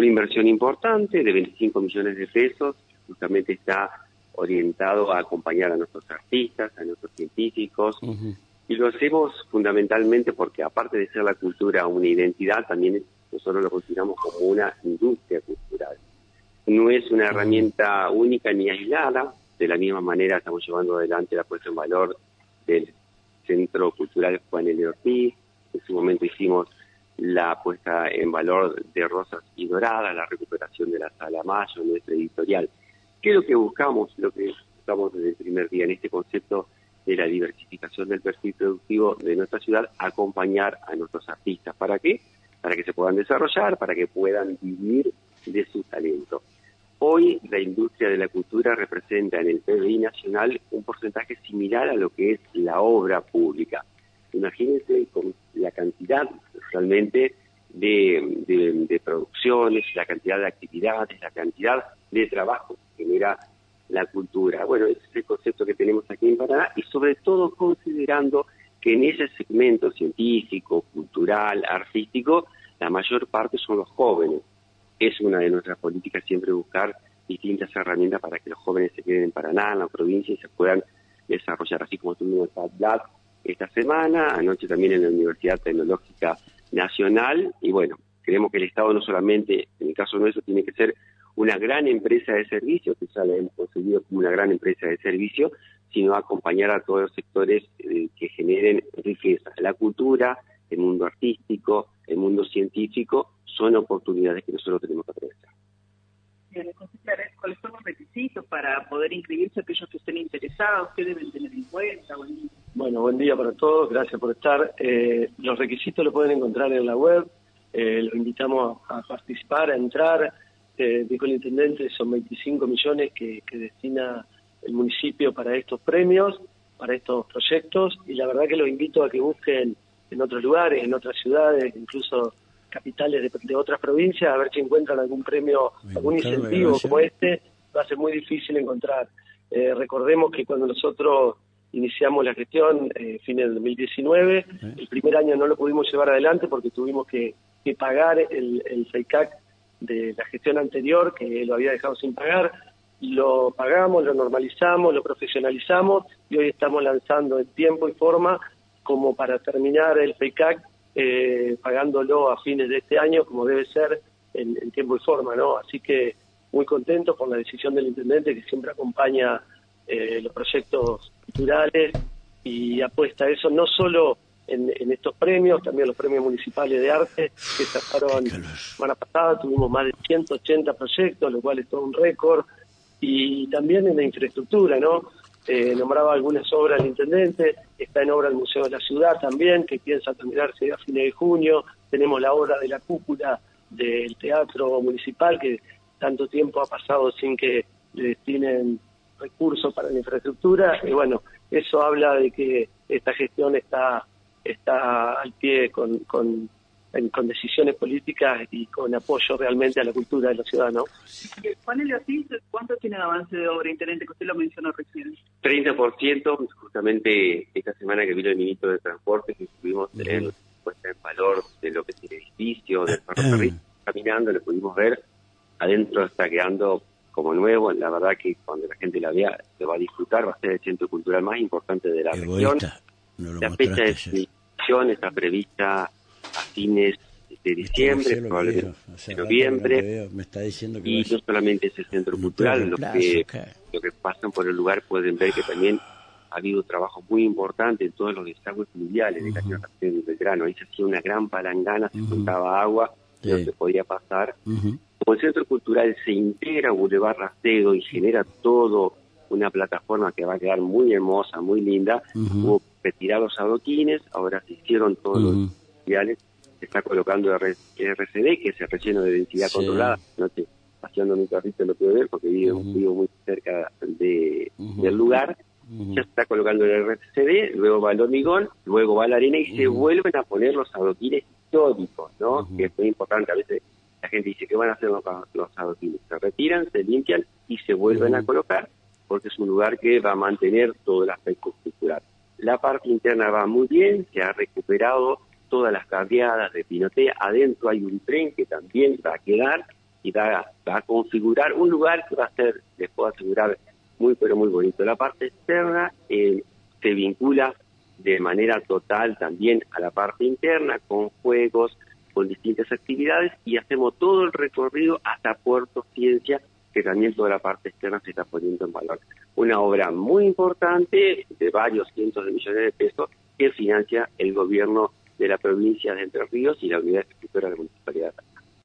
una inversión importante de 25 millones de pesos, justamente está orientado a acompañar a nuestros artistas, a nuestros científicos, y lo hacemos fundamentalmente porque aparte de ser la cultura una identidad, también nosotros lo consideramos como una industria cultural. No es una herramienta única ni aislada, de la misma manera estamos llevando adelante la puesta en valor del Centro Cultural Juan L. Ortiz, en su momento hicimos la puesta en valor de Rosas y Doradas, la recuperación de la Sala Mayo, nuestra editorial. ¿Qué es lo que buscamos? Lo que buscamos desde el primer día en este concepto de la diversificación del perfil productivo de nuestra ciudad, acompañar a nuestros artistas. ¿Para qué? Para que se puedan desarrollar, para que puedan vivir de su talento. Hoy la industria de la cultura representa en el PBI nacional un porcentaje similar a lo que es la obra pública. Imagínense con la cantidad realmente de, producciones, la cantidad de actividades, la cantidad de trabajo que genera la cultura. Bueno, ese es el concepto que tenemos aquí en Paraná y sobre todo considerando que en ese segmento científico, cultural, artístico, la mayor parte son los jóvenes. Es una de nuestras políticas siempre buscar distintas herramientas para que los jóvenes se queden en Paraná, en la provincia y se puedan desarrollar, así como tuvimos Lab esta semana, anoche también en la Universidad Tecnológica Nacional, y bueno, creemos que el Estado no solamente, en el caso nuestro, tiene que ser una gran empresa de servicio, que ya la hemos conseguido como una gran empresa de servicio, sino acompañar a todos los sectores eh, que generen riqueza. La cultura, el mundo artístico, el mundo científico, son oportunidades que nosotros tenemos que aprovechar. ¿Cuáles son los requisitos para poder inscribirse aquellos que estén interesados? ¿Qué deben tener en cuenta? Bueno, buen día para todos, gracias por estar. Eh, los requisitos los pueden encontrar en la web, eh, los invitamos a participar, a entrar dijo el intendente, son 25 millones que, destina el municipio para estos premios, para estos proyectos, y la verdad que los invito a que busquen en otros lugares, en otras ciudades, incluso capitales de, otras provincias, a ver si encuentran algún premio, algún incentivo como este, va a ser muy difícil encontrar. Eh, recordemos que cuando nosotros iniciamos la gestión, eh, fines del 2019, el primer año no lo pudimos llevar adelante porque tuvimos que, pagar el, el de la gestión anterior que lo había dejado sin pagar, lo pagamos, lo normalizamos, lo profesionalizamos y hoy estamos lanzando en tiempo y forma como para terminar el FECAC eh, pagándolo a fines de este año como debe ser en, tiempo y forma, ¿no? Así que muy contento con la decisión del intendente que siempre acompaña eh, los proyectos culturales y apuesta a eso no solo en, estos premios, también los premios municipales de arte que sacaron la semana pasada, tuvimos más de 180 proyectos, lo cual es todo un récord, y también en la infraestructura, ¿no? Eh, nombraba algunas obras el intendente, está en obra el Museo de la Ciudad también, que piensa terminarse a fines de junio, tenemos la obra de la cúpula del Teatro Municipal, que tanto tiempo ha pasado sin que le destinen recursos para la infraestructura, y bueno, eso habla de que esta gestión está está al pie con, con, con decisiones políticas y con apoyo realmente a la cultura de la ciudad, ¿no? así, ¿cuánto tiene de avance de obra, Intendente, que usted lo mencionó recién? 30%, justamente esta semana que vino el ministro de Transporte, que estuvimos en puesta en valor de lo que es el edificio, del ferrocarril, caminando, lo pudimos ver, adentro está quedando como nuevo, la verdad que cuando la gente la vea, se va a disfrutar, va a ser el centro cultural más importante de la región. la fecha de exhibición está prevista fines de diciembre, probablemente de noviembre. y no solamente es el centro cultural, los que, lo que pasan por el lugar pueden ver que también ha habido trabajo muy importante en todos los desagües fluviales de la ciudad de Belgrano. Ahí se hacía una gran palangana, se juntaba agua, no se podía pasar. Como el centro cultural se integra a Boulevard Rastedo y genera todo una plataforma que va a quedar muy hermosa, muy linda, hubo retirar los adoquines, ahora se hicieron todos los materiales, se está colocando RCD, que es el relleno de densidad controlada, no te haciendo mi carrito lo puedo ver porque vivo, muy cerca de, del lugar, ya se está colocando el RCD, luego va el hormigón, luego va la arena y se vuelven a poner los adoquines históricos, ¿no? Que es muy importante, a veces la gente dice que van a hacer los, los adoquines, se retiran, se limpian y se vuelven a colocar porque es un lugar que va a mantener todo el aspecto cultural. La parte interna va muy bien, se ha recuperado todas las carriadas de Pinotea. Adentro hay un tren que también va a quedar y va, va a configurar un lugar que va a ser, les puedo asegurar, muy pero muy bonito. La parte externa eh, se vincula de manera total también a la parte interna con juegos, con distintas actividades y hacemos todo el recorrido hasta Puerto Ciencia, que también toda la parte externa se está poniendo en valor. Una obra muy importante de varios cientos de millones de pesos que financia el gobierno de la provincia de Entre Ríos y la unidad escritora de la Municipalidad